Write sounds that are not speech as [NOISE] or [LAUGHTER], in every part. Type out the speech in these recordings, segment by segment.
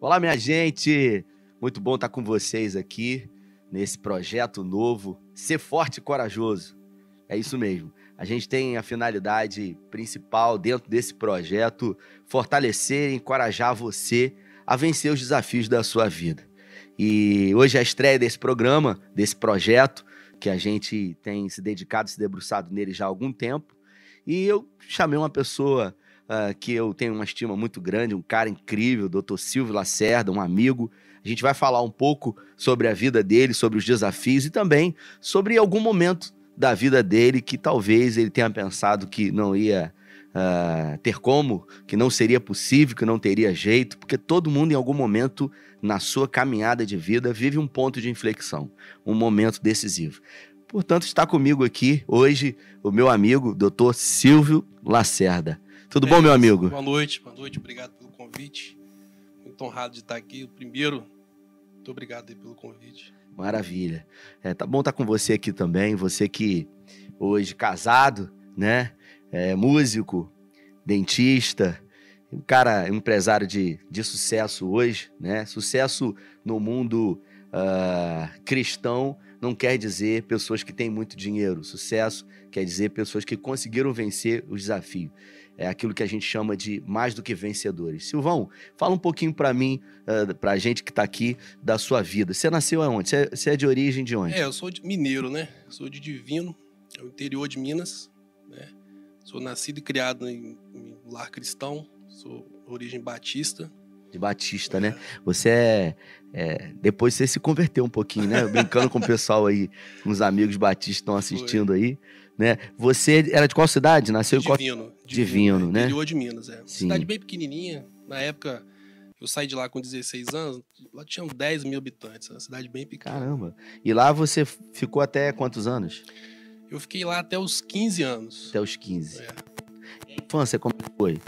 Olá, minha gente! Muito bom estar com vocês aqui nesse projeto novo, Ser Forte e Corajoso. É isso mesmo. A gente tem a finalidade principal dentro desse projeto fortalecer e encorajar você a vencer os desafios da sua vida. E hoje é a estreia desse programa, desse projeto, que a gente tem se dedicado, se debruçado nele já há algum tempo. E eu chamei uma pessoa uh, que eu tenho uma estima muito grande, um cara incrível, Dr. Silvio Lacerda, um amigo. A gente vai falar um pouco sobre a vida dele, sobre os desafios e também sobre algum momento da vida dele que talvez ele tenha pensado que não ia uh, ter como, que não seria possível, que não teria jeito, porque todo mundo em algum momento na sua caminhada de vida vive um ponto de inflexão, um momento decisivo. Portanto, está comigo aqui hoje o meu amigo, Dr. Silvio Lacerda. Tudo bom, meu amigo? Boa noite, boa noite, obrigado pelo convite. Muito honrado de estar aqui. O primeiro, muito obrigado pelo convite. Maravilha. É, tá bom estar com você aqui também. Você que hoje casado, né? É, músico, dentista, um cara, empresário de, de sucesso hoje, né? Sucesso no mundo uh, cristão não quer dizer pessoas que têm muito dinheiro. Sucesso quer dizer pessoas que conseguiram vencer os desafios é aquilo que a gente chama de mais do que vencedores. Silvão, fala um pouquinho para mim, uh, eh, para a gente que está aqui, da sua vida. Você nasceu aonde? Você é, você é de origem de onde? É, eu sou de mineiro, né? Sou de Divino, é o interior de Minas. Né? Sou nascido e criado em, em lar cristão, sou origem batista. De Batista, né? é. né? Você é, é, Depois você se converteu um pouquinho, né? Brincando com o pessoal aí, uns amigos batistas estão assistindo Foi. aí né? Você era de qual cidade? Nasceu Divino. em qual... Divino, Divino, né? Interior de Minas, é. Sim. Cidade bem pequenininha. Na época, eu saí de lá com 16 anos, lá tinham 10 mil habitantes, uma cidade bem pequena. Caramba. E lá você ficou até quantos anos? Eu fiquei lá até os 15 anos. Até os 15. É. E a infância, como foi?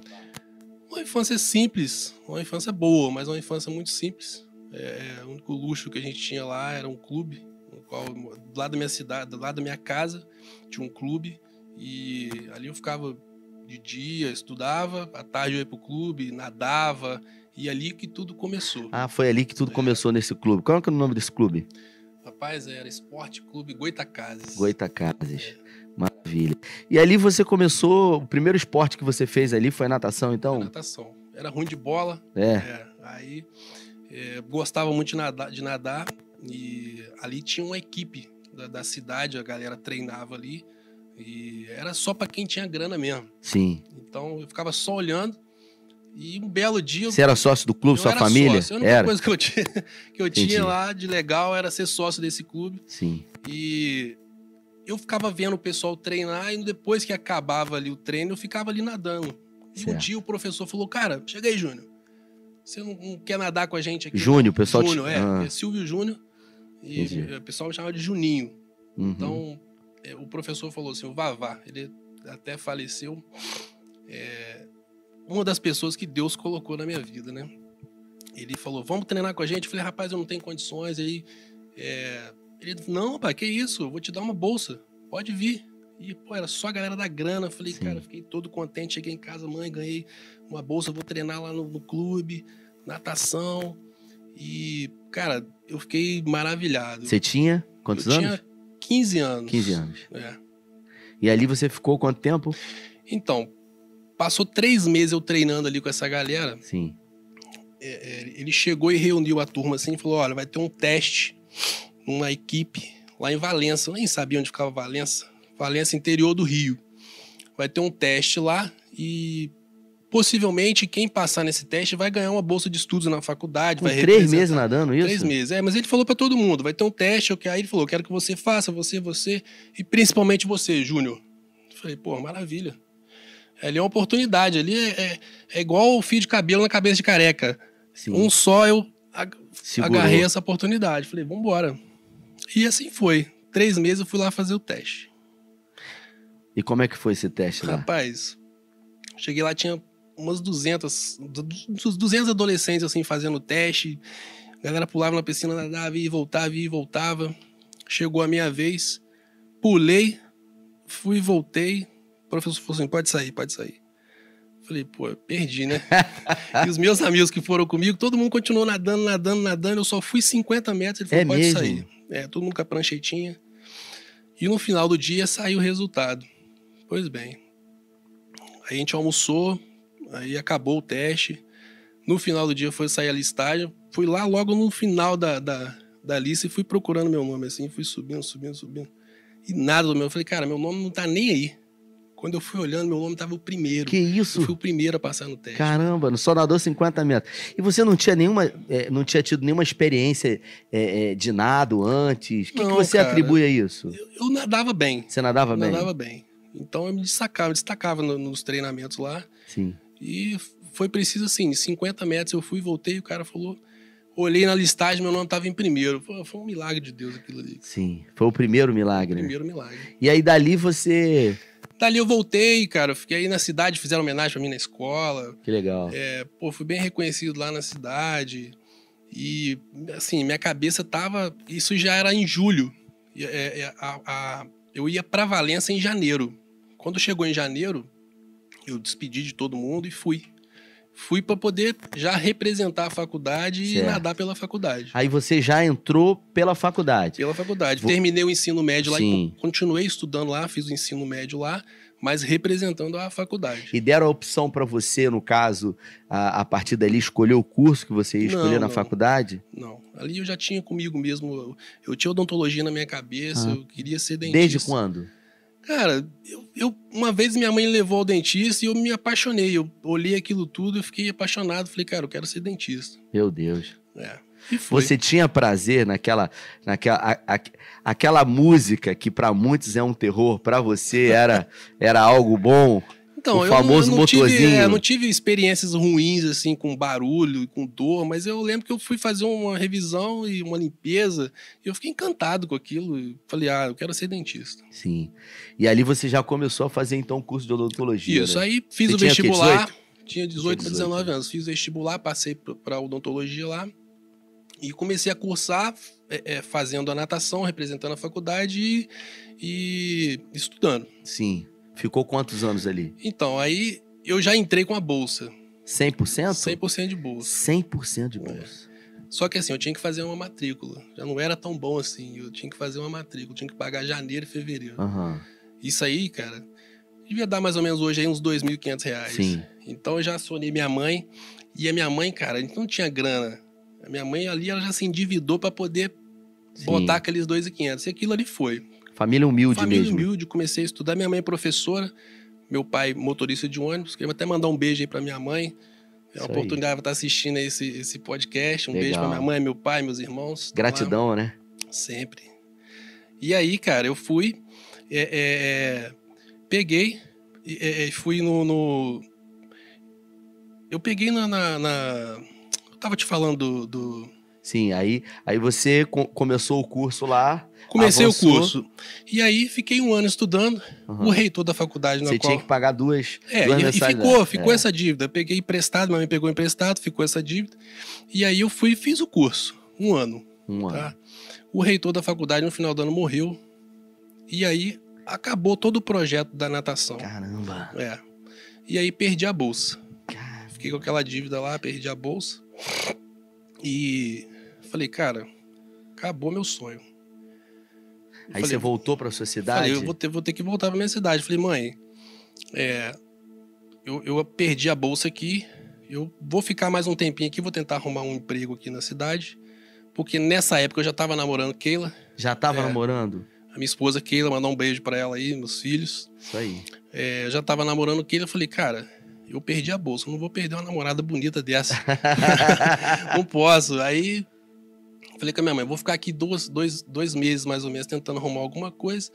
Uma infância simples, uma infância boa, mas uma infância muito simples. É, o único luxo que a gente tinha lá era um clube qual, do lado da minha cidade, do lado da minha casa, tinha um clube e ali eu ficava de dia, estudava, à tarde eu ia pro clube, nadava, e ali que tudo começou. Ah, foi ali que tudo é. começou nesse clube. Qual é o nome desse clube? Rapaz, era Esporte Clube Goitacazes. Goitacazes. É. Maravilha. E ali você começou, o primeiro esporte que você fez ali foi natação, então? Foi natação. Era ruim de bola. É. é. Aí é, gostava muito de nadar, de nadar e ali tinha uma equipe da, da cidade, a galera treinava ali. E era só para quem tinha grana mesmo. Sim. Então eu ficava só olhando. E um belo dia. Você era sócio do clube, sua família? Sócio. A única era. coisa que eu, tinha, [LAUGHS] que eu tinha lá de legal era ser sócio desse clube. Sim. E eu ficava vendo o pessoal treinar e depois que acabava ali o treino, eu ficava ali nadando. E certo. um dia o professor falou: Cara, chega aí, Júnior. Você não, não, quer nadar com a gente aqui? Júnior, o pessoal. Júnior, é, ah. é. Silvio Júnior. E Entendi. o pessoal me chamava de Juninho. Uhum. Então, é, o professor falou assim, o Vavá, ele até faleceu. É, uma das pessoas que Deus colocou na minha vida, né? Ele falou, vamos treinar com a gente. Eu falei, rapaz, eu não tenho condições. Aí, é... ele não, pai, que isso? Eu vou te dar uma bolsa. Pode vir. E, pô, era só a galera da grana. Eu falei, Sim. cara, fiquei todo contente. Cheguei em casa, mãe, ganhei uma bolsa, vou treinar lá no, no clube, natação. E, cara, eu fiquei maravilhado. Você tinha quantos eu anos? Tinha 15 anos. 15 anos. É. E ali você ficou quanto tempo? Então, passou três meses eu treinando ali com essa galera. Sim. É, é, ele chegou e reuniu a turma assim e falou: olha, vai ter um teste numa equipe lá em Valença. Eu nem sabia onde ficava Valença. Valença, interior do Rio. Vai ter um teste lá e possivelmente quem passar nesse teste vai ganhar uma bolsa de estudos na faculdade. Com vai três meses nadando isso? Três meses, é. Mas ele falou para todo mundo, vai ter um teste, que aí ele falou, quero que você faça, você, você, e principalmente você, Júnior. Falei, pô, maravilha. Ali é uma oportunidade, ali é, é, é igual o fio de cabelo na cabeça de careca. Sim. Um só eu agarrei essa oportunidade. Falei, vambora. E assim foi. Três meses eu fui lá fazer o teste. E como é que foi esse teste lá? Rapaz, cheguei lá, tinha umas 200, 200 adolescentes assim fazendo teste. A galera pulava na piscina, nadava e voltava e voltava. Chegou a minha vez, pulei, fui e voltei. O professor falou assim: pode sair, pode sair. Falei, pô, perdi, né? [LAUGHS] e os meus amigos que foram comigo, todo mundo continuou nadando, nadando, nadando. Eu só fui 50 metros. Ele falou, é pode mesmo? sair. É, todo mundo com a pranchetinha. E no final do dia saiu o resultado. Pois bem. Aí a gente almoçou, aí acabou o teste. No final do dia foi sair a listagem. Fui lá logo no final da, da, da lista e fui procurando meu nome assim. Fui subindo, subindo, subindo. E nada do meu. Eu falei, cara, meu nome não tá nem aí. Quando eu fui olhando, meu nome tava o primeiro. Que isso? Eu fui o primeiro a passar no teste. Caramba, só nadou 50 metros. E você não tinha nenhuma, é, não tinha tido nenhuma experiência é, é, de nado antes? O que, que, você cara, atribui a isso? Eu, eu, nadava bem. Você nadava eu bem? Nadava bem. Então eu me destacava, destacava no, nos treinamentos lá. Sim. E foi preciso assim, 50 metros eu fui, voltei, o cara falou, olhei na listagem, meu nome estava em primeiro. Foi, foi, um milagre de Deus aquilo ali. Sim, foi o primeiro milagre. O primeiro milagre. E aí dali você Dali eu voltei, cara. Fiquei aí na cidade, fizeram homenagem pra mim na escola. Que legal. É, pô, fui bem reconhecido lá na cidade. E, assim, minha cabeça tava. Isso já era em julho. É, é, a, a, eu ia para Valença em janeiro. Quando chegou em janeiro, eu despedi de todo mundo e fui. Fui para poder já representar a faculdade certo. e nadar pela faculdade. Aí você já entrou pela faculdade? Pela faculdade. Vou... Terminei o ensino médio lá Sim. e continuei estudando lá, fiz o ensino médio lá, mas representando a faculdade. E deram a opção para você, no caso, a, a, partir dali, escolher o curso que você ia escolher não, na não. faculdade? Não. Ali eu já tinha comigo mesmo. Eu tinha odontologia na minha cabeça, ah. eu queria ser dentista. Desde quando? Cara, eu, eu, uma vez minha mãe levou ao dentista e eu me apaixonei. Eu olhei aquilo tudo, eu fiquei apaixonado. Falei, cara, eu quero ser dentista. Meu Deus. É. Você tinha prazer naquela, naquela a, a, aquela música que para muitos é um terror, para você era, era algo bom? Então, o famoso eu, eu não motorzinho. Tive, é, não tive experiências ruins, assim, com barulho e com dor, mas eu lembro que eu fui fazer uma revisão e uma limpeza e eu fiquei encantado com aquilo. E falei, ah, eu quero ser dentista. Sim. E ali você já começou a fazer, então, o curso de odontologia. Isso, né? aí fiz você o vestibular. Tinha 18? Tinha 18 para 19 anos. Fiz o vestibular, passei para odontologia lá e comecei a cursar é, é, fazendo a natação, representando a faculdade e, e estudando. Sim. Ficou quantos anos ali? Então, aí eu já entrei com a bolsa. 100%? 100% de bolsa. 100% de bolsa. É. Só que assim, eu tinha que fazer uma matrícula. Já não era tão bom assim. Eu tinha que fazer uma matrícula. Tinha que pagar janeiro e fevereiro. Uhum. Isso aí, cara, devia dar mais ou menos hoje aí uns 2.500 reais. Sim. Então eu já acionei minha mãe. E a minha mãe, cara, a gente não tinha grana. A minha mãe ali, ela já se endividou para poder Sim. botar aqueles 2.500. E aquilo ali foi. Família humilde Família mesmo. humilde, comecei a estudar. Minha mãe é professora, meu pai motorista de ônibus. Queria até mandar um beijo aí pra minha mãe. É uma oportunidade de estar assistindo esse, esse podcast. Um Legal. beijo pra minha mãe, meu pai, meus irmãos. Gratidão, né? Sempre. E aí, cara, eu fui, é, é, é, peguei e fui no, no, Eu peguei na, na, na, Eu tava te falando do. do... Sim, aí, aí você co começou o curso lá. Comecei avançou. o curso. E aí fiquei um ano estudando. Uhum. O reitor da faculdade na Você qual... tinha que pagar duas. É, duas e, e ficou, ficou é. essa dívida. Peguei emprestado, minha mãe pegou emprestado, ficou essa dívida. E aí eu fui e fiz o curso. Um ano. Um ano. Tá? O reitor da faculdade no final do ano morreu. E aí acabou todo o projeto da natação. Caramba. É. E aí perdi a bolsa. Caramba. Fiquei com aquela dívida lá, perdi a bolsa. E falei, cara, acabou meu sonho. Aí falei, você voltou para sua cidade? Falei, eu vou ter, vou ter que voltar para minha cidade. Falei, mãe, é, eu, eu perdi a bolsa aqui, eu vou ficar mais um tempinho aqui, vou tentar arrumar um emprego aqui na cidade. Porque nessa época eu já tava namorando Keila. Já tava É. namorando? A minha esposa Keila, mandar um beijo para ela aí, meus filhos. Isso aí. É, já tava namorando Keila, eu falei, cara, eu perdi a bolsa, não vou perder uma namorada bonita dessa. [LAUGHS] [LAUGHS] não posso. Aí falei com a minha mãe, vou ficar aqui dois, dois, dois meses mais ou menos tentando arrumar alguma coisa.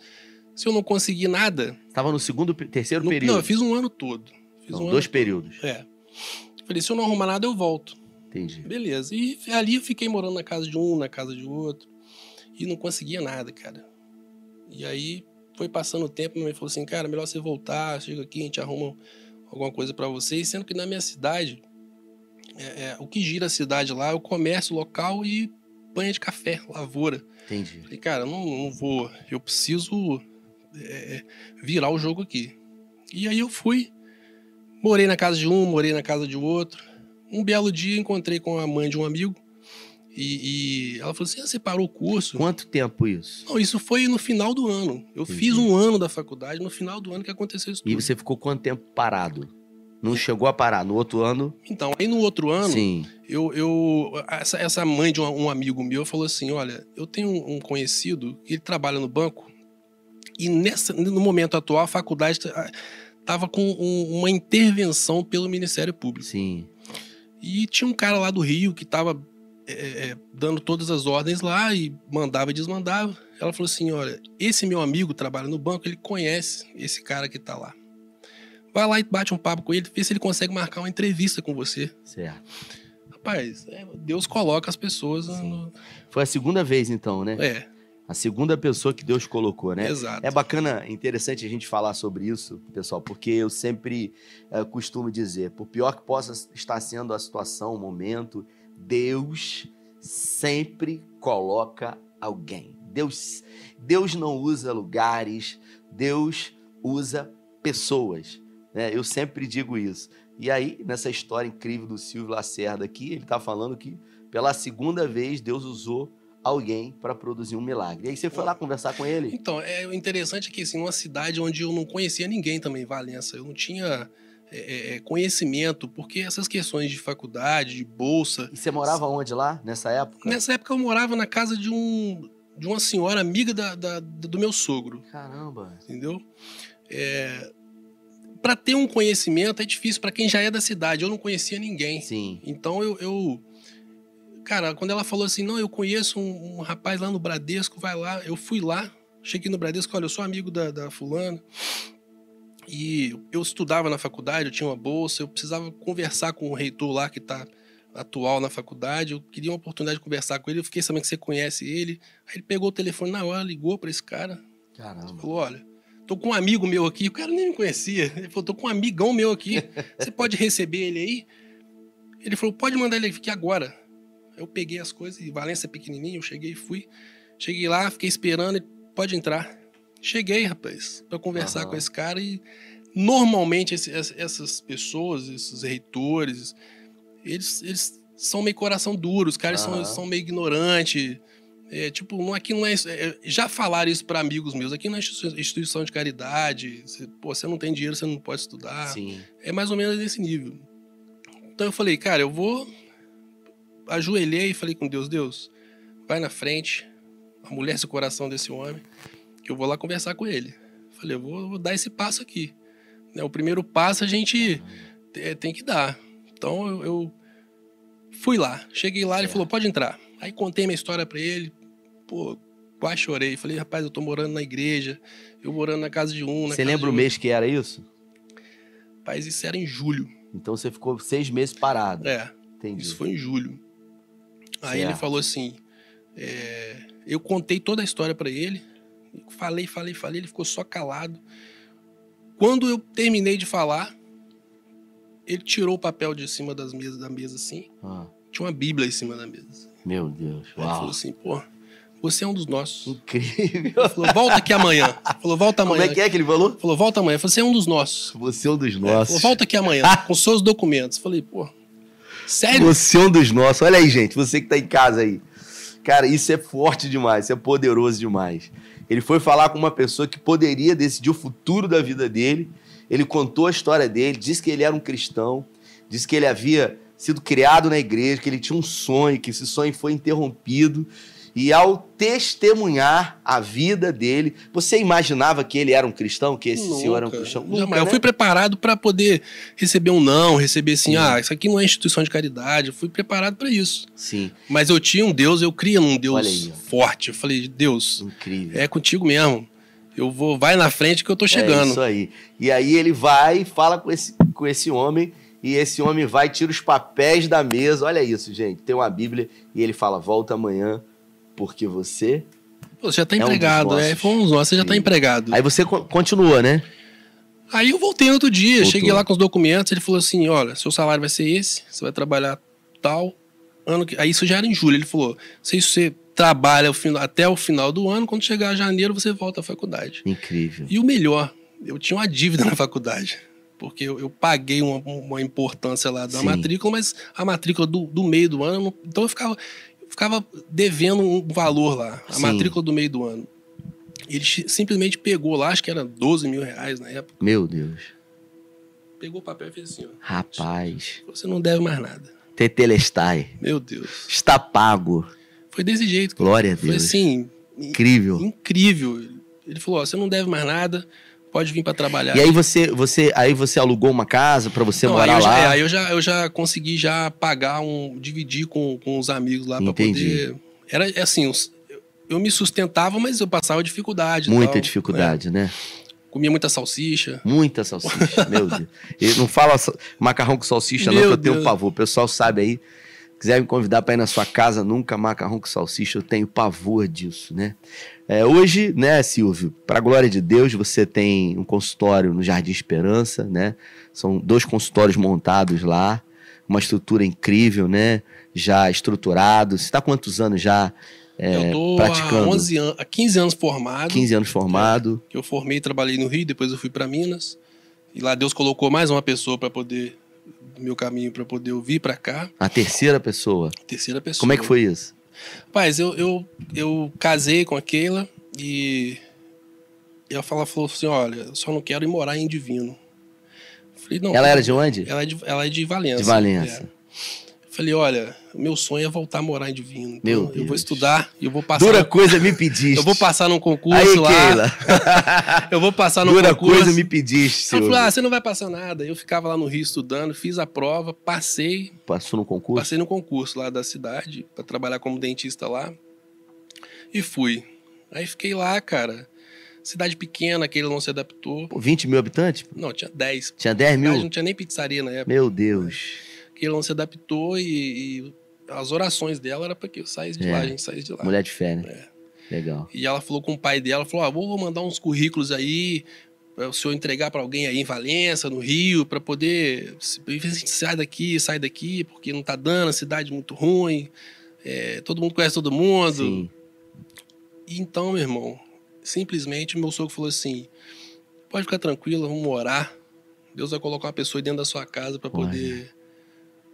Se eu não conseguir nada. Tava no segundo, terceiro no- período. não, eu fiz um ano todo. Fiz Não, um ano dois todo. períodos. É. Falei, se eu não arrumar nada, eu volto. Entendi. Beleza. E ali eu fiquei morando na casa de um, na casa de outro. E não conseguia nada, cara. E aí foi passando o tempo, minha mãe falou assim, cara, melhor você voltar, chega aqui, a gente arruma alguma coisa pra vocês. Sendo que na minha cidade, é, é, o que gira a cidade lá é o comércio local e banha de café, lavoura. Entendi. Falei, cara, não, não vou. Eu preciso é, virar o jogo aqui. E aí eu fui. Morei na casa de um, morei na casa de outro. Um belo dia encontrei com a mãe de um amigo e, e ela falou assim: ah, você parou o curso? Quanto tempo isso? Não, isso foi no final do ano. Eu Entendi. fiz um ano da faculdade, no final do ano que aconteceu isso. Tudo. E você ficou quanto tempo parado? Não chegou a parar. No outro ano. Então, aí no outro ano, Sim. Eu, eu, essa, essa mãe de um, um amigo meu falou assim: olha, eu tenho um, conhecido que ele trabalha no banco, e nessa, no momento atual, a faculdade estava com um, uma intervenção pelo Ministério Público. Sim. E tinha um cara lá do Rio que estava é, é, dando todas as ordens lá e mandava e desmandava. Ela falou assim: olha, esse meu amigo trabalha no banco, ele conhece esse cara que está lá. Vai lá e bate um papo com ele, vê se ele consegue marcar uma entrevista com você. Certo. Rapaz, é, Deus coloca as pessoas. No... Foi a segunda vez, então, né? É. A segunda pessoa que Deus colocou, né? Exato. É bacana, interessante a gente falar sobre isso, pessoal, porque eu sempre é, costumo dizer, por pior que possa estar sendo a situação, o momento, Deus sempre coloca alguém. Deus, Deus não usa lugares, Deus usa pessoas. Né? Eu sempre digo isso. E aí, nessa história incrível do Silvio Lacerda aqui, ele está falando que pela segunda vez Deus usou alguém para produzir um milagre. E aí você foi lá conversar com ele? Então, é interessante que assim, uma cidade onde eu não conhecia ninguém também, Valença, eu não tinha é, é, é, conhecimento, porque essas questões de faculdade, de bolsa. E você morava onde lá, nessa época? Nessa época eu morava na casa de um de uma senhora amiga da, da do meu sogro. Caramba! Entendeu? É, para ter um conhecimento é difícil para quem já é da cidade. Eu não conhecia ninguém. Sim. Então eu, eu Cara, quando ela falou assim, não, eu conheço um, um, rapaz lá no Bradesco, vai lá. Eu fui lá, cheguei no Bradesco, olha, eu sou amigo da, da fulana. E eu estudava na faculdade, eu tinha uma bolsa, eu precisava conversar com o reitor lá que está atual na faculdade. Eu queria uma oportunidade de conversar com ele. Eu fiquei sabendo que você conhece ele. Aí ele pegou o telefone na hora, ligou para esse cara. Caramba. Falou: olha, tô com um amigo meu aqui. O cara nem me conhecia. Ele falou: tô com um amigão meu aqui. Você pode receber ele aí? Ele falou: pode mandar ele aqui agora. Eu peguei as coisas, e Valência é pequenininho, eu cheguei e fui. Cheguei lá, fiquei esperando, e pode entrar. Cheguei, rapaz, para conversar uhum. com esse cara e normalmente esse, essas pessoas, esses reitores, eles, eles são meio coração duro, os caras uhum. são, são meio ignorantes. É, tipo, aqui não é, é Já falaram isso para amigos meus. Aqui não é instituição de caridade. Você, pô, você não tem dinheiro, você não pode estudar. Sim. É mais ou menos desse nível. Então eu falei, cara, eu vou ajoelhei e falei com Deus: Deus, vai na frente, amolece o coração desse homem, que eu vou lá conversar com ele. Falei: eu vou, vou dar esse passo aqui. Né, o primeiro passo a gente tem que dar. Então eu, eu fui lá, cheguei lá, ele falou: pode entrar. Aí contei minha história para ele, pô, quase chorei. Falei: rapaz, eu tô morando na igreja, eu morando na casa de um. Você lembra o mês que era isso? Rapaz, isso era em julho. Então você ficou seis meses parado. É. Entendi. Isso foi em julho. Aí certo. ele falou assim: é, eu contei toda a história para ele, falei, falei, falei, ele ficou só calado. Quando eu terminei de falar, ele tirou o papel de cima das mesas, da mesa assim. Ah. Tinha uma Bíblia em cima da mesa. Meu Deus. Ele falou assim, pô, você é um dos nossos. Incrível. Falou, volta aqui amanhã. Falou, volta amanhã. Como é que é que ele falou? Falou, volta amanhã. Falei, você é um dos nossos. Você é um dos nossos. Falou, volta aqui amanhã, [LAUGHS] com seus documentos. Falei, pô, Sério? Você é um dos nossos. Olha aí, gente, você que tá em casa aí. Cara, isso é forte demais, isso é poderoso demais. Ele foi falar com uma pessoa que poderia decidir o futuro da vida dele. Ele contou a história dele, disse que ele era um cristão, disse que ele havia sido criado na igreja, que ele tinha um sonho, que esse sonho foi interrompido e ao testemunhar a vida dele, você imaginava que ele era um cristão, que esse Nunca. senhor era um cristão? Nunca, Nunca né? Eu fui preparado para poder receber um não, receber assim, Sim. ah, isso aqui não é instituição de caridade. Eu fui preparado para isso. Sim. Mas eu tinha um Deus, eu cria num Deus aí, forte. Eu falei, Deus, Incrível. é contigo mesmo. Eu vou, vai na frente que eu tô chegando. É isso aí. E aí ele vai e fala com esse, com esse homem e esse homem vai tira os papéis da mesa. Olha isso, gente. Tem uma Bíblia e ele fala: "Volta amanhã porque você. Você já tá empregado, é, um é, fomos nós, você já tá empregado. Aí você continua, né? Aí eu voltei no outro dia, Voltou. cheguei lá com os documentos, ele falou assim: olha, seu salário vai ser esse, você vai trabalhar tal ano que. Aí isso já era em julho. Ele falou: se você trabalha até o final do ano, quando chegar janeiro, você volta à faculdade. Incrível. E o melhor, eu tinha uma dívida [LAUGHS] na faculdade. porque eu, eu paguei uma, uma, importância lá da Sim. matrícula, mas a matrícula do, do meio do ano, então eu ficava, ficava devendo um valor lá, a Sim. matrícula do meio do ano. Ele simplesmente pegou lá, acho que era 12 mil reais na época. Meu Deus. Pegou o papel e fez assim, ó. Rapaz. Você não deve mais nada. Tetelestai. Meu Deus. Está pago. Foi desse jeito. Glória a Deus. Foi assim. Incrível. Incrível. Ele falou: ó, você não deve mais nada, pode vir para trabalhar. E aí você, você, aí você alugou uma casa para você não, morar aí lá? Já, é, aí eu já, eu já consegui já pagar um, dividir com, com os amigos lá para poder. Era assim, eu me sustentava, mas eu passava dificuldade. Muita tal, dificuldade, né? né? Comia muita salsicha. Muita salsicha, meu [LAUGHS] Deus. Não fala macarrão com salsicha, meu não, que eu tenho pavor. O pessoal sabe aí. Quiser me convidar para ir na sua casa, nunca macarrão com salsicha, eu tenho pavor disso, né? É, hoje, né, Silvio, para a glória de Deus, você tem um consultório no Jardim Esperança, né? São dois consultórios montados lá, uma estrutura incrível, né? Já estruturado. Você está quantos anos já é, eu tô praticando? Há, 11 an há 15 anos formado. 15 anos formado. É, eu formei e trabalhei no Rio, depois eu fui para Minas. E lá Deus colocou mais uma pessoa para poder do meu caminho para poder eu vir para cá. A terceira pessoa. terceira pessoa. Como é que foi isso? Paz, eu, eu, eu casei com aquela e ela falou, falou assim: olha, eu só não quero ir morar em Divino. Falei, não, ela era de onde? Ela é de, ela é de Valença. De Valença. É. Falei, olha, meu sonho é voltar a morar em Divino. Então meu Deus. Eu vou estudar e eu vou passar. Dura coisa me pediste. Eu vou passar num concurso Aí, lá. Keila. [LAUGHS] eu vou passar num Dura concurso. Dura coisa me pediste. Eu falei, ah, você não vai passar nada. Eu ficava lá no Rio estudando, fiz a prova, passei. Passou no concurso? Passei no concurso lá da cidade, para trabalhar como dentista lá. E fui. Aí fiquei lá, cara. Cidade pequena, aquele não se adaptou. Pô, 20 mil habitantes? Não, tinha 10. Tinha 10 mil? Não tinha nem pizzaria na época. Meu Deus. Aquele não se adaptou e, e as orações dela era para que eu saísse de é. lá, a gente saísse de lá. Mulher de fé, né? É. Legal. E ela falou com o pai dela, falou: ah, vou mandar uns currículos aí para o senhor entregar para alguém aí em Valença, no Rio, para poder sai daqui, sai daqui, porque não tá dando, a cidade é muito ruim, é, todo mundo conhece todo mundo. Sim. E então, meu irmão, simplesmente meu sogro falou assim: pode ficar tranquilo, vamos orar. Deus vai colocar uma pessoa dentro da sua casa para poder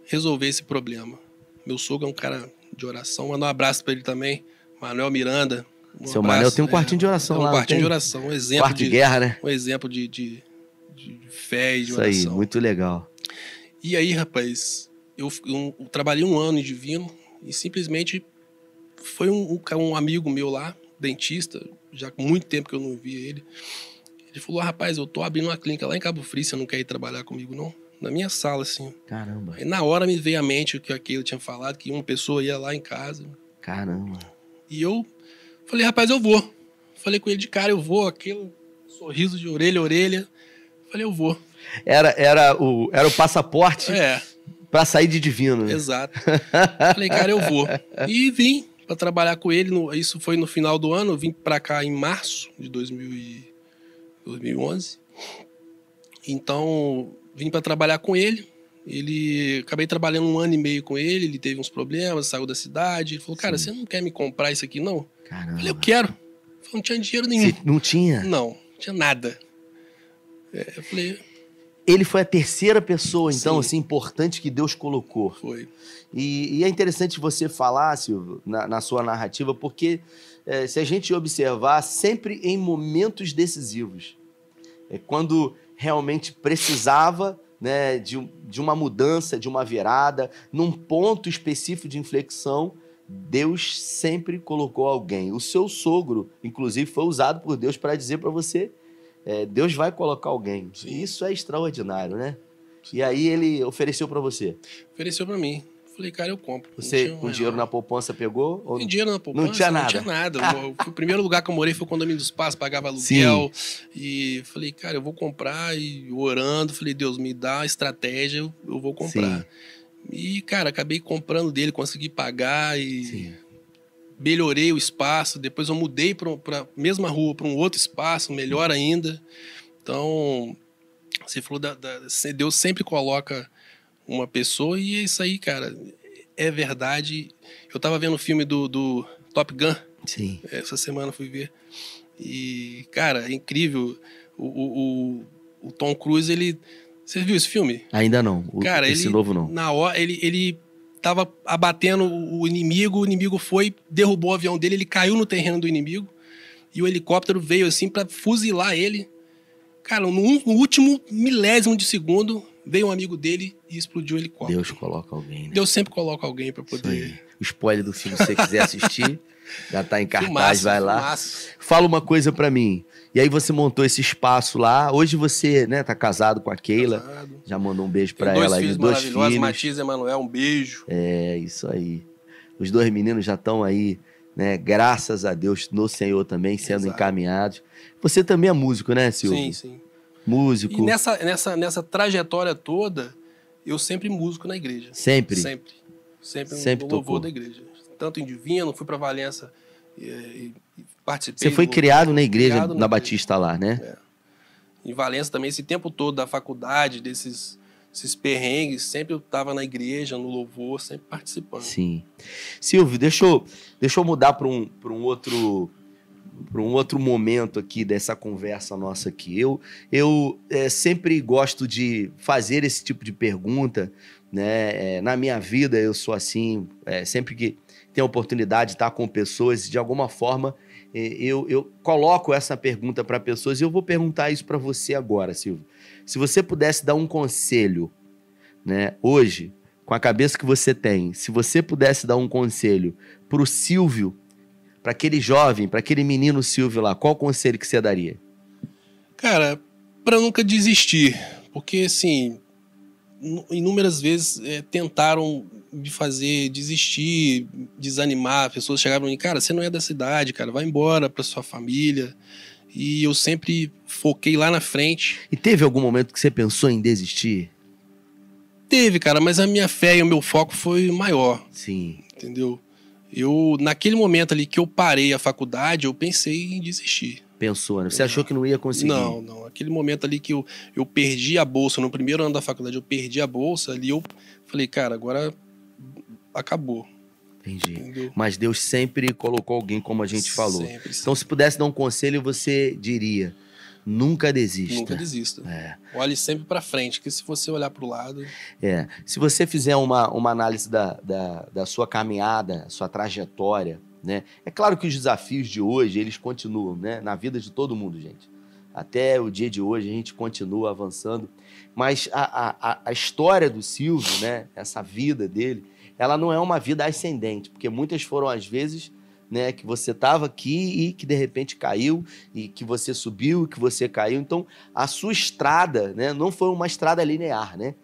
resolver esse problema. Meu sogro é um cara de oração. Manda um abraço para ele também. Manuel Miranda. Um Seu abraço, Manuel tem um quartinho de oração é, lá. Um quartinho de oração, um exemplo. Quarto de, de, guerra, né? Um exemplo de, de, de fé e de Isso oração. aí, muito legal. E aí, rapaz, eu, eu, eu, trabalhei um ano em Divino e simplesmente foi um, um, amigo meu lá, dentista, já com muito tempo que eu não via ele. Ele falou: rapaz, eu tô abrindo uma clínica lá em Cabo Frio, você não quer ir trabalhar comigo, não? Na minha sala, assim. Caramba. Aí na hora me veio à mente o que aquele tinha falado, que uma pessoa ia lá em casa. Caramba. E eu falei, rapaz, eu vou. Falei com ele de cara, eu vou, aquele sorriso de orelha a orelha. Falei, eu vou. Era, era, o, era o passaporte é. para sair de divino. Exato. [LAUGHS] Falei, cara, eu vou. E vim para trabalhar com ele. No, isso foi no final do ano. Eu vim para cá em março de 2000 e, 2011. Então, vim para trabalhar com ele. Ele acabei trabalhando um ano e meio com ele, ele teve uns problemas, saiu da cidade. Ele falou: "Cara, Sim. você não quer me comprar isso aqui não?" Caramba. Eu falei: "Eu quero". Falei, não tinha dinheiro nenhum. Você não tinha? Não, não tinha nada. É, eu falei, ele foi a terceira pessoa, então, Sim. assim, importante que Deus colocou. Foi. E, e é interessante você falar, Silvio, na, na sua narrativa, porque é, se a gente observar, sempre em momentos decisivos, é quando realmente precisava né, de, de uma mudança, de uma virada, num ponto específico de inflexão, Deus sempre colocou alguém. O seu sogro, inclusive, foi usado por Deus para dizer para você: é, Deus vai colocar alguém. Isso é extraordinário, né? E aí ele ofereceu para você? Ofereceu para mim. Falei, cara, eu compro. Você com dinheiro na poupança pegou? Ou... dinheiro na poupança? Não tinha nada. Não tinha nada. [LAUGHS] o primeiro lugar que eu morei foi o condomínio dos Passos, pagava aluguel. Sim. E falei, cara, eu vou comprar. E orando, falei, Deus, me dá estratégia, eu vou comprar. Sim. E, cara, acabei comprando dele, consegui pagar e Sim. melhorei o espaço. Depois eu mudei para a mesma rua, para um outro espaço, melhor ainda. Então, você falou da, da Deus sempre coloca uma pessoa e isso aí, cara, é verdade. Eu tava vendo o filme do, do Top Gun. Sim. Essa semana fui ver. E, cara, é incrível. O, o, o Tom Cruise, ele Você viu esse filme? Ainda não. O, Cara, esse ele, novo não. Na hora, ele, ele tava abatendo o inimigo, o inimigo foi, derrubou o avião dele, ele caiu no terreno do inimigo e o helicóptero veio assim para fuzilar ele. Cara, no, no, último milésimo de segundo, veio um amigo dele e explodiu o helicóptero. Deus coloca alguém, né? Deus sempre coloca alguém para poder. O spoiler do filme, se você quiser assistir, [LAUGHS] já tá em cartaz, vai lá. Fala uma coisa para mim. E aí você montou esse espaço lá. Hoje você, né, tá casado com a Keila. Casado. Já mandou um beijo para ela aí, dois filhos. Matias e Emanuel, um beijo. É, isso aí. Os dois meninos já estão aí, né, graças a Deus, no Senhor também, sendo Exato. encaminhados. Você também é músico, né, Silvio? Sim, sim. Músico. E nessa, nessa, nessa trajetória toda, eu sempre músico na igreja. Sempre? Sempre. Sempre, sempre um louvor da igreja. Tanto em Divino, fui para Valença e, e participei. Você foi criado na igreja, criado na, na Batista lá, né? É. Em Valença também, esse tempo todo da faculdade, desses esses perrengues, sempre eu estava na igreja, no louvor, sempre participando. Sim. Silvio, deixa eu, deixa eu mudar para um, um outro para um outro momento aqui dessa conversa nossa aqui. Eu, eu é, sempre gosto de fazer esse tipo de pergunta, né? É, na minha vida eu sou assim, é, sempre que tenho a oportunidade de estar com pessoas, de alguma forma é, eu, eu coloco essa pergunta para pessoas e eu vou perguntar isso para você agora, Silvio. Se você pudesse dar um conselho, né, hoje, com a cabeça que você tem, se você pudesse dar um conselho para o Silvio para aquele jovem, para aquele menino Silvio lá, qual conselho que você daria? Cara, para nunca desistir, porque assim, inúmeras vezes é, tentaram me fazer desistir, desanimar, pessoas chegavam e mim, cara, você não é da cidade, cara, vai embora para sua família. E eu sempre foquei lá na frente. E teve algum momento que você pensou em desistir? Teve, cara, mas a minha fé e o meu foco foi maior. Sim. Entendeu? Eu, naquele momento ali que eu parei a faculdade, eu pensei em desistir. Pensou, né? Você achou que não ia conseguir? Não, não. Aquele momento ali que eu, eu perdi a bolsa, no primeiro ano da faculdade, eu perdi a bolsa, ali eu falei, cara, agora acabou. Entendi. Entendeu? Mas Deus sempre colocou alguém, como a gente falou. Sempre, então, se pudesse dar um conselho, você diria: Nunca desista. Nunca desista. É. Olhe sempre para frente, que se você olhar para o lado. É. Se você fizer uma, uma análise da, da, da sua caminhada, sua trajetória, né? É claro que os desafios de hoje, eles continuam, né? Na vida de todo mundo, gente. Até o dia de hoje a gente continua avançando. Mas a, a, a história do Silvio, né? Essa vida dele, ela não é uma vida ascendente, porque muitas foram, às vezes, né? Que você estava aqui e que de repente caiu, e que você subiu e que você caiu. Então, a sua estrada, né? Não foi uma estrada linear, né?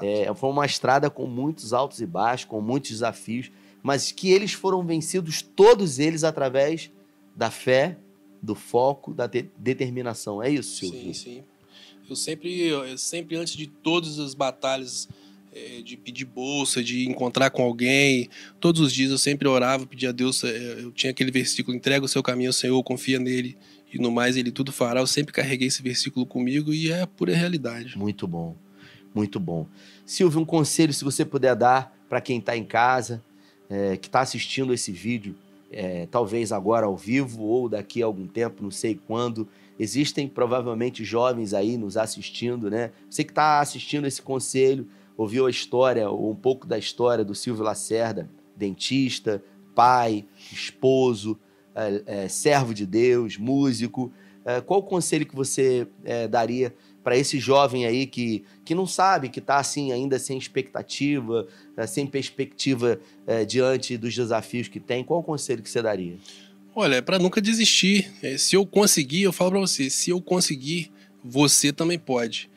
É, foi uma estrada com muitos altos e baixos, com muitos desafios, mas que eles foram vencidos, todos eles, através da fé, do foco, da de determinação. É isso, Silvio? Sim, sim. Eu sempre, eu sempre antes de todas as batalhas é, de pedir bolsa, de encontrar com alguém. Todos os dias eu sempre orava, pedia a Deus. É, eu tinha aquele versículo: entrega o seu caminho ao Senhor, confia nele e no mais ele tudo fará. Eu sempre carreguei esse versículo comigo e é a pura realidade. Muito bom, muito bom. Silvio, um conselho, se você puder dar para quem está em casa, é, que está assistindo esse vídeo, é, talvez agora ao vivo ou daqui a algum tempo, não sei quando. Existem provavelmente jovens aí nos assistindo, né? Você que está assistindo esse conselho, ouviu a história, ou um pouco da história do Silvio Lacerda, dentista, pai, esposo, é, é, servo de Deus, músico. É, qual o conselho que você é, daria para esse jovem aí que, que não sabe, que está assim ainda sem expectativa, é, sem perspectiva é, diante dos desafios que tem? Qual o conselho que você daria? Olha, é para nunca desistir. Se eu conseguir, eu falo para você, se eu conseguir, você também pode.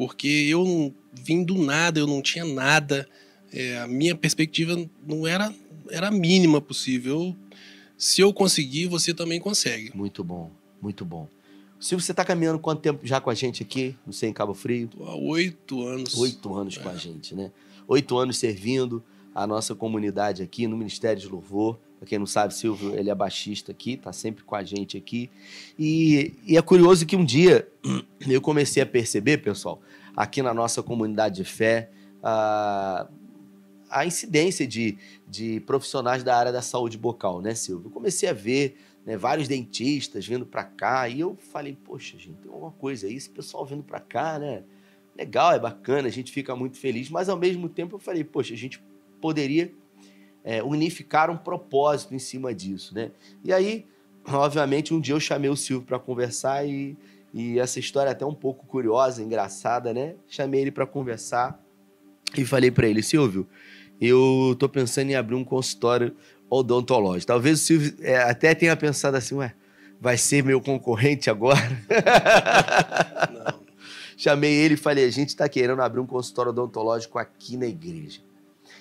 Porque eu vim do nada, eu não tinha nada. É, a minha perspectiva não era, era mínima possível. Se eu conseguir, você também consegue. Muito bom, muito bom. Silvio, você está caminhando quanto tempo já com a gente aqui, não sei, em Cabo Frio? Tô há oito anos. Oito anos é. com a gente, né? Oito anos servindo a nossa comunidade aqui no Ministério de Louvor. Para quem não sabe, Silvio, ele é baixista aqui, tá sempre com a gente aqui. E, e é curioso que um dia [CLEARS THROAT] eu comecei a perceber, pessoal, aqui na nossa comunidade de fé, a, a incidência de, de profissionais da área da saúde bucal, né, Silvio? Eu comecei a ver né, vários dentistas vindo para cá e eu falei, poxa, gente, tem alguma coisa aí, esse pessoal vindo para cá, né? legal, é bacana, a gente fica muito feliz, mas ao mesmo tempo eu falei, poxa, a gente poderia é, unificar um propósito em cima disso, né? E aí, obviamente, um dia eu chamei o Silvio para conversar e, e essa história é até um pouco curiosa, engraçada, né? Chamei ele para conversar e falei para ele, Silvio, eu tô pensando em abrir um consultório odontológico. Talvez o Silvio é, até tenha pensado assim, ué, vai ser meu concorrente agora? [LAUGHS] Não. Chamei ele e falei, a gente está querendo abrir um consultório odontológico aqui na igreja.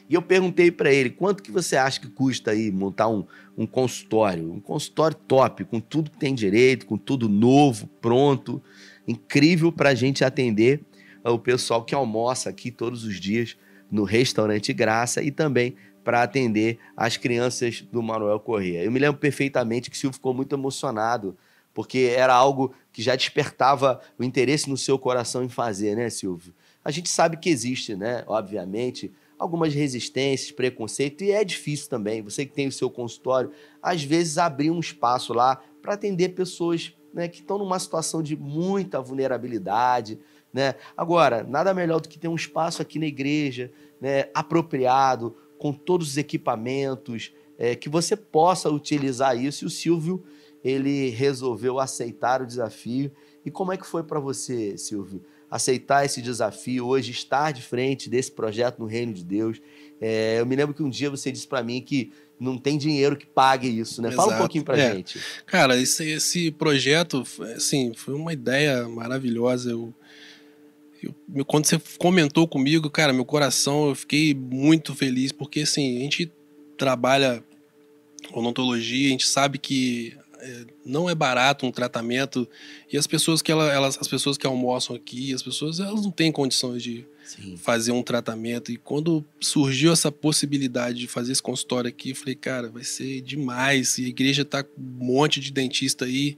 E eu perguntei para ele, quanto que você acha que custa aí montar um, um consultório? Um consultório top, com tudo que tem direito, com tudo novo, pronto, incrível para a gente atender o pessoal que almoça aqui todos os dias no restaurante Graça e também para atender as crianças do Manuel Corrêa. Eu me lembro perfeitamente que o Silvio ficou muito emocionado, porque era algo que já despertava o interesse no seu coração em fazer, né, Silvio? A gente sabe que existe, né, obviamente, algumas resistências, preconceito, e é difícil também. Você que tem o seu consultório, às vezes abrir um espaço lá para atender pessoas né, que estão numa situação de muita vulnerabilidade. Né? Agora, nada melhor do que ter um espaço aqui na igreja, né, apropriado, com todos os equipamentos, é, que você possa utilizar isso. E o Silvio, ele resolveu aceitar o desafio. E como é que foi para você, Silvio? aceitar esse desafio, hoje estar de frente desse projeto no Reino de Deus. É, eu me lembro que um dia você disse para mim que não tem dinheiro que pague isso, né? Exato. Fala um pouquinho para é. gente. Cara, esse, esse projeto, assim, foi uma ideia maravilhosa. Eu, eu, quando você comentou comigo, cara, meu coração, eu fiquei muito feliz, porque assim, a gente trabalha odontologia, a gente sabe que não é barato um tratamento e as pessoas que ela, elas, as pessoas que almoçam aqui, as pessoas elas não têm condições de Sim. fazer um tratamento e quando surgiu essa possibilidade de fazer esse consultório aqui, eu falei, cara, vai ser demais. E a igreja tá com um monte de dentista aí.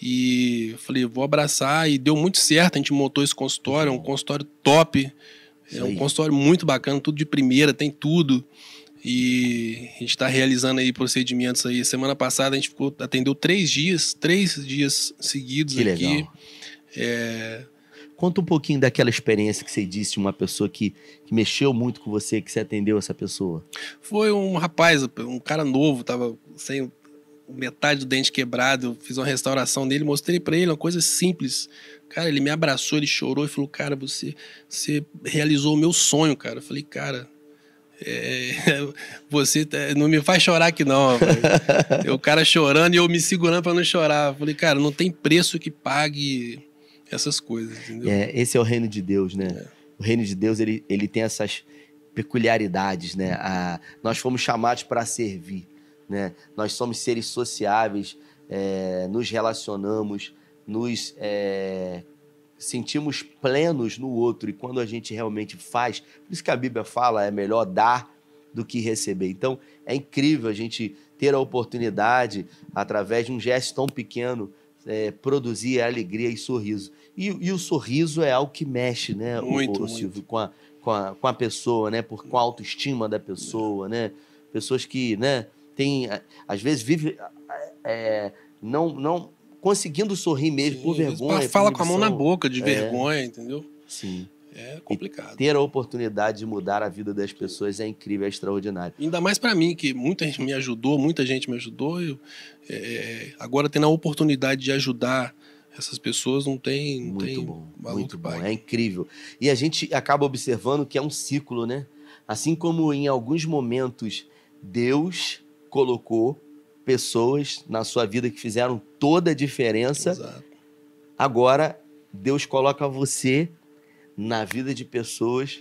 E eu falei, vou abraçar e deu muito certo. A gente montou esse consultório, é um consultório top. É um consultório muito bacana, tudo de primeira, tem tudo. E a gente está realizando aí procedimentos aí. Semana passada a gente ficou, atendeu três dias, três dias seguidos que aqui. Legal. É... Conta um pouquinho daquela experiência que você disse de uma pessoa que, que mexeu muito com você, que você atendeu essa pessoa. Foi um rapaz, um cara novo, tava sem metade do dente quebrado. Eu fiz uma restauração dele, mostrei para ele uma coisa simples. Cara, ele me abraçou, ele chorou e falou: Cara, você, você realizou o meu sonho, cara. Eu falei: Cara, é, [LAUGHS] você tá, não me faz chorar aqui não. o cara chorando e eu me segurando para não chorar. Falei, cara, não tem preço que pague essas coisas, entendeu? É, esse é o reino de Deus, né? É. O reino de Deus, ele, ele tem essas peculiaridades, né? A, nós fomos chamados para servir, né? Nós somos seres sociáveis, é, nos relacionamos, nos é, sentimos plenos no outro e quando a gente realmente faz, por isso que a Bíblia fala é melhor dar do que receber. Então é incrível a gente ter a oportunidade, através de um gesto tão pequeno, é, produzir alegria e sorriso. E, e, o sorriso é algo que mexe, né, muito, o, o Silvio, com a, com, a, com a pessoa, né, por, com a autoestima da pessoa, né? Pessoas que, né, tem, às vezes vive é, não, não conseguindo sorrir mesmo Sim, por vergonha. Fala com a mão na boca de é. vergonha, entendeu? Sim. É complicado. E ter a oportunidade de mudar a vida das pessoas é incrível, é extraordinário. Ainda mais para mim, que muita gente me ajudou, muita gente me ajudou. Eu, é, agora, tendo a oportunidade de ajudar essas pessoas, não tem. Não muito tem bom, muito bom. É incrível. E a gente acaba observando que é um ciclo, né? Assim como em alguns momentos Deus colocou pessoas na sua vida que fizeram toda a diferença. Exato. Agora, Deus coloca você na vida de pessoas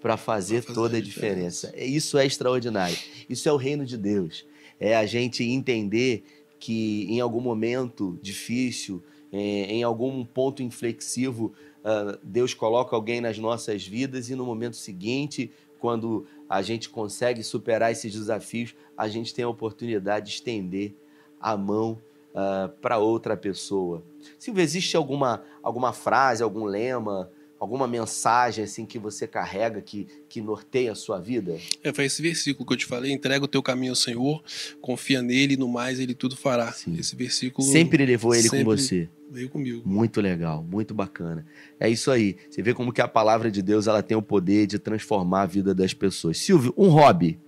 para fazer, fazer, toda a diferença. diferença. Isso é extraordinário. Isso é o reino de Deus. É a gente entender que em algum momento difícil, é, em algum ponto inflexivo, ah, Deus coloca alguém nas nossas vidas e no momento seguinte, quando a gente consegue superar esses desafios, a gente tem a oportunidade de estender a mão uh, para outra pessoa. Silvio, existe alguma, alguma frase, algum lema alguma mensagem assim que você carrega que, que norteia a sua vida? É, foi esse versículo que eu te falei: entrega o teu caminho ao Senhor, confia nele, no mais ele tudo fará. Sim. Esse versículo. Sempre levou ele com você. Veio comigo. Muito legal, muito bacana. É isso aí. Você vê como que a palavra de Deus ela tem o poder de transformar a vida das pessoas. Silvio, um hobby.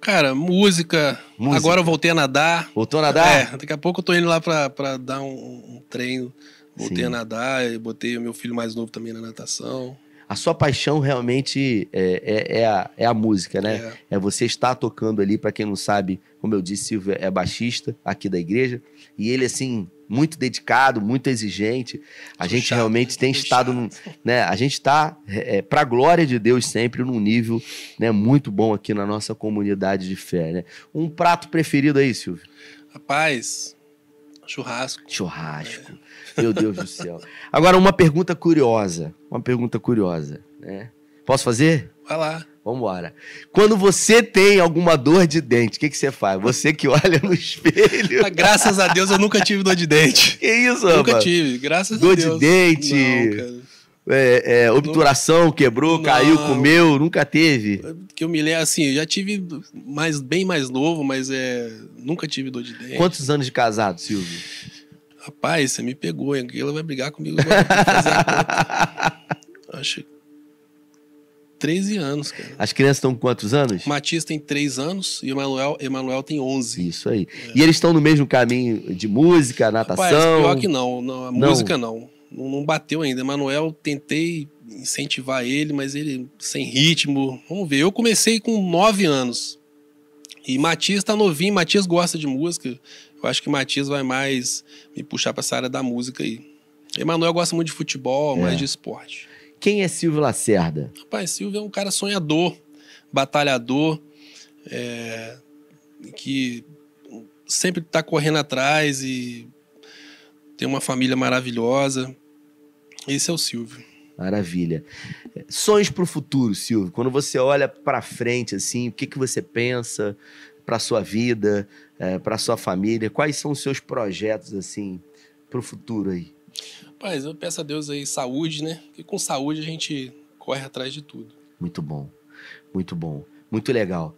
Cara, música. música. Agora eu voltei a nadar. Voltou a nadar? É, daqui a pouco eu tô indo lá pra, pra dar um, um treino. Voltei Sim. a nadar, botei o meu filho mais novo também na natação. A sua paixão realmente é, é, é, a, é a música, né? É. é você estar tocando ali, para quem não sabe, como eu disse, Silvio é baixista aqui da igreja. E ele, assim, muito dedicado, muito exigente. A gente chato, realmente tem estado, no, né? A gente está, é, é para a glória de Deus, sempre num nível né, muito bom aqui na nossa comunidade de fé. Né? Um prato preferido aí, Silvio? Rapaz, churrasco. Churrasco. Meu Deus do céu. Agora, uma pergunta curiosa. Uma pergunta curiosa. Né? Posso fazer? Vai lá. Vamos embora. Quando você tem alguma dor de dente, o que, que você faz? Você que olha no espelho. Ah, graças a Deus eu nunca tive dor de dente. Que isso, Nunca rapaz? tive, graças dor a Deus. Dor de dente. Não, cara. É, é, obturação, quebrou, não, caiu, comeu, nunca teve. Que eu me lembro, assim, eu já tive mais, bem mais novo, mas é, nunca tive dor de dente. Quantos anos de casado, Silvio? Rapaz, você me pegou, hein? Ela vai brigar comigo agora. [LAUGHS] Acho 13 anos, cara. As crianças estão com quantos anos? Matias tem 3 anos e Emanuel, Emanuel tem 11. Isso aí. É. E eles estão no mesmo caminho de música, natação? Rapaz, pior que não. não a não. música não. Não. Não bateu ainda. Emanuel, tentei incentivar ele, mas ele sem ritmo. Vamos ver. Eu comecei com 9 anos. E Matias tá novinho, Matias gosta de música. Eu acho que Matias vai mais me puxar para essa área da música aí. Emanuel gosta muito de futebol, é. mais de esporte. Quem é Silvio Lacerda? Rapaz, Silvio é um cara sonhador, batalhador, é, que sempre está correndo atrás e tem uma família maravilhosa. Esse é o Silvio. Maravilha. Sonhos para o futuro, Silvio. Quando você olha para frente, assim, o que, que você pensa para sua vida, é, para sua família? Quais são os seus projetos assim para o futuro aí? Rapaz, eu peço a Deus aí saúde, né? Porque com saúde a gente corre atrás de tudo. Muito bom, muito bom, muito legal.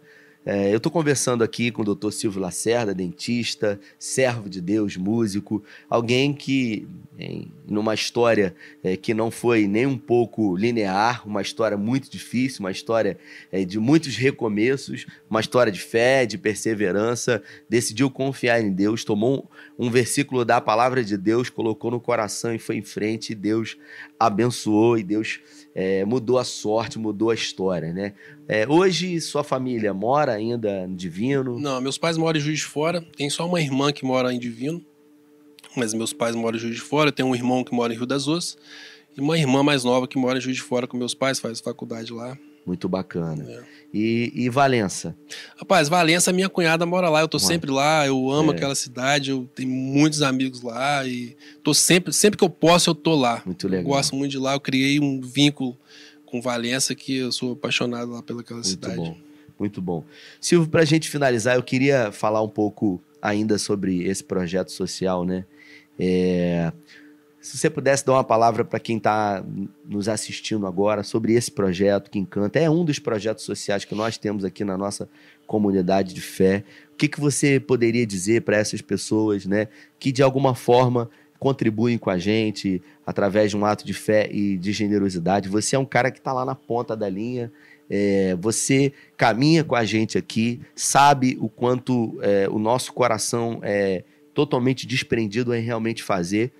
É, eu estou conversando aqui com o Dr. Silvio Lacerda, dentista, servo de Deus, músico, alguém que, em numa história é, que não foi nem um pouco linear, uma história muito difícil, uma história é, de muitos recomeços, uma história de fé, de perseverança, decidiu confiar em Deus, tomou um, um versículo da palavra de Deus, colocou no coração e foi em frente, e Deus abençoou e Deus é, mudou a sorte, mudou a história, né? É, hoje, sua família mora ainda em Divino? Não, meus pais moram em Juiz de Fora. Tem só uma irmã que mora em Divino. Mas meus pais moram em Juiz de Fora. Tem um irmão que mora em Rio das Ostras. E uma irmã mais nova que mora em Juiz de Fora com meus pais, faz faculdade lá. Muito bacana. É. E, e, Valença? Rapaz, Valença, minha cunhada mora lá. Eu tô sempre lá. Eu amo é. aquela cidade. Eu tenho muitos amigos lá. E tô sempre, sempre que eu posso, eu tô lá. Muito legal. Eu gosto muito de lá. Eu criei um vínculo com Valença, que eu sou apaixonado lá pelaquela Muito cidade. Bom. Muito bom. Silvio, para a gente finalizar, eu queria falar um pouco ainda sobre esse projeto social, né? É... Se você pudesse dar uma palavra para quem está nos assistindo agora sobre esse projeto que encanta, é um dos projetos sociais que nós temos aqui na nossa comunidade de fé. O que, que você poderia dizer para essas pessoas, né, que de alguma forma contribuem com a gente através de um ato de fé e de generosidade. Você é um cara que está lá na ponta da linha, é, você caminha com a gente aqui, sabe o quanto é, o nosso coração é totalmente desprendido em realmente fazer.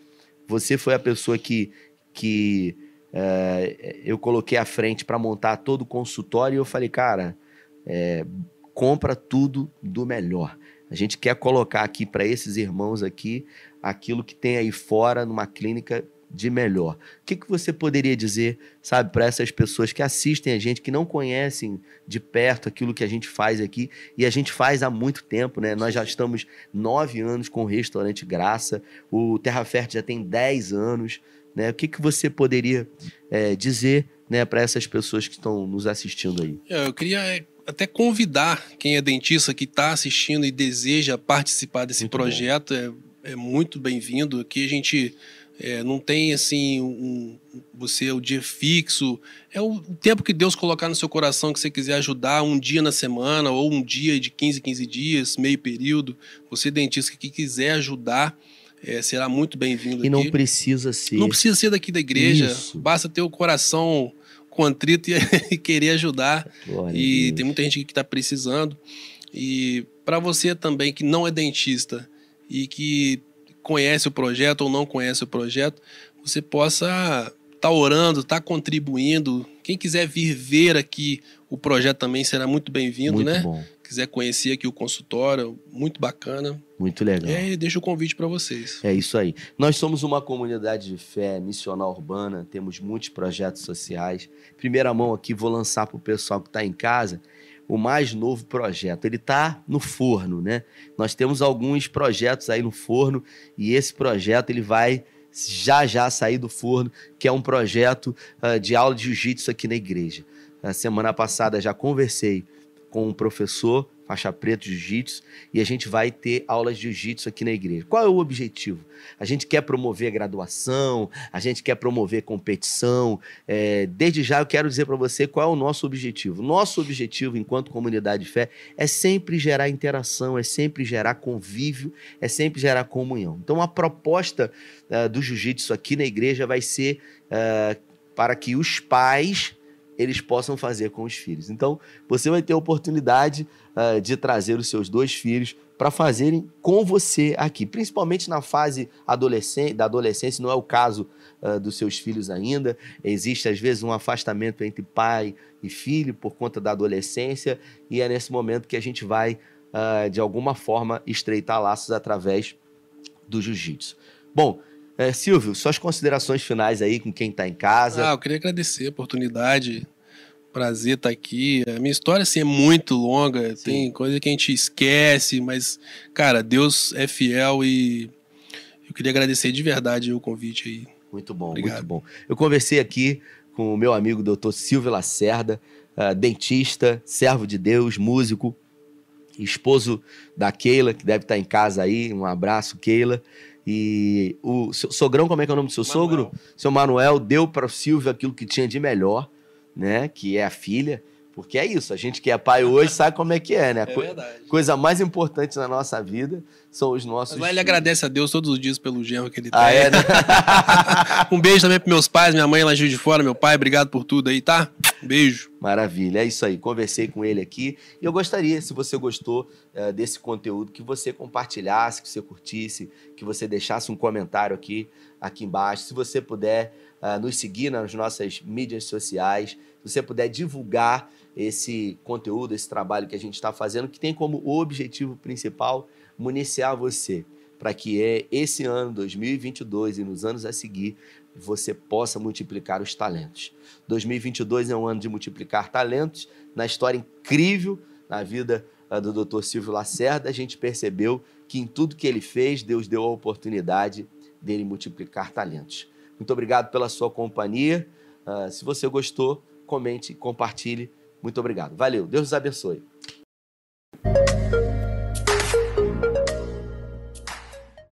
Você foi a pessoa que, que é, eu coloquei à frente para montar todo o consultório e eu falei, cara, é, compra tudo do melhor. A gente quer colocar aqui para esses irmãos aqui aquilo que tem aí fora numa clínica de melhor. O que, que você poderia dizer, sabe, para essas pessoas que assistem a gente, que não conhecem de perto aquilo que a gente faz aqui, e a gente faz há muito tempo, né? Nós já estamos nove anos com o Restaurante Graça, o Terra Fértil já tem dez anos, né? O que, que você poderia é, dizer né, para essas pessoas que estão nos assistindo aí? É, eu queria é, até convidar quem é dentista que está assistindo e deseja participar desse muito projeto. É, é muito bem-vindo. Aqui a gente É, não tem assim um, você o dia fixo. É o tempo que Deus colocar no seu coração que você quiser ajudar, um dia na semana, ou um dia de 15, 15 dias, meio período. Você, dentista, que quiser ajudar, é, será muito bem-vindo. E não precisa ser. Não precisa ser daqui da igreja. Isso. Basta ter o coração contrito e, [LAUGHS] querer ajudar. Glória e tem muita gente que está precisando. E para você também que não é dentista e que conhece o projeto ou não conhece o projeto, você possa estar tá orando, estar tá contribuindo. Quem quiser vir ver aqui o projeto também será muito bem-vindo, né? Bom. Quiser conhecer aqui o consultório, muito bacana. Muito legal. É, deixa o convite para vocês. É isso aí. Nós somos uma comunidade de fé missional urbana, temos muitos projetos sociais. Primeira mão aqui, vou lançar para o pessoal que está em casa o mais novo projeto. Ele está no forno, né? Nós temos alguns projetos aí no forno e esse projeto ele vai já já sair do forno, que é um projeto uh, de aula de jiu-jitsu aqui na igreja. A semana passada já conversei com um professor faixa preta jiu-jitsu, e a gente vai ter aulas de jiu-jitsu aqui na igreja. Qual é o objetivo? A gente quer promover graduação, a gente quer promover competição. É, desde já eu quero dizer para você qual é o nosso objetivo. Nosso objetivo, enquanto comunidade de fé, é sempre gerar interação, é sempre gerar convívio, é sempre gerar comunhão. Então a proposta uh, do jiu-jitsu aqui na igreja vai ser uh, para que os pais eles possam fazer com os filhos. Então, você vai ter a oportunidade uh, de trazer os seus dois filhos para fazerem com você aqui, principalmente na fase adolescente, da adolescência, não é o caso uh, dos seus filhos ainda. Existe, às vezes, um afastamento entre pai e filho por conta da adolescência, e é nesse momento que a gente vai, uh, de alguma forma, estreitar laços através do jiu-jitsu. Bom, é, Silvio, suas considerações finais aí com quem está em casa. Ah, eu queria agradecer a oportunidade. Prazer estar tá aqui. A minha história assim, é muito longa, Sim. tem coisa que a gente esquece, mas, cara, Deus é fiel e eu queria agradecer de verdade o convite aí. Muito bom, Obrigado. muito bom. Eu conversei aqui com o meu amigo doutor Silvio Lacerda, uh, dentista, servo de Deus, músico, esposo da Keila, que deve estar em casa aí. Um abraço, Keila. E o sogrão, como é que é o nome do seu Manuel. sogro? Seu Manuel deu para o Silvio aquilo que tinha de melhor, né? Que é a filha. Porque é isso, a gente que é pai hoje sabe como é que é, né? [LAUGHS] É verdade. Coisa mais importante na nossa vida são os nossos. Mas ele agradece a Deus todos os dias pelo genro que ele ah, tem. É, né? [LAUGHS] um beijo também para meus pais, minha mãe lá de Fora, meu pai, obrigado por tudo aí, tá? Beijo. Maravilha, é isso aí. Conversei com ele aqui e eu gostaria, se você gostou uh, desse conteúdo, que você compartilhasse, que você curtisse, que você deixasse um comentário aqui, aqui embaixo. Se você puder uh, nos seguir nas nossas mídias sociais, se você puder divulgar esse conteúdo, esse trabalho que a gente está fazendo, que tem como objetivo principal municiar você, para que é esse ano, 2022 e nos anos a seguir, você possa multiplicar os talentos. 2022 é um ano de multiplicar talentos. Na história incrível, na vida uh, do Dr. Silvio Lacerda, a gente percebeu que em tudo que ele fez, Deus deu a oportunidade dele multiplicar talentos. Muito obrigado pela sua companhia. Uh, se você gostou, comente, compartilhe. Muito obrigado. Valeu. Deus os abençoe.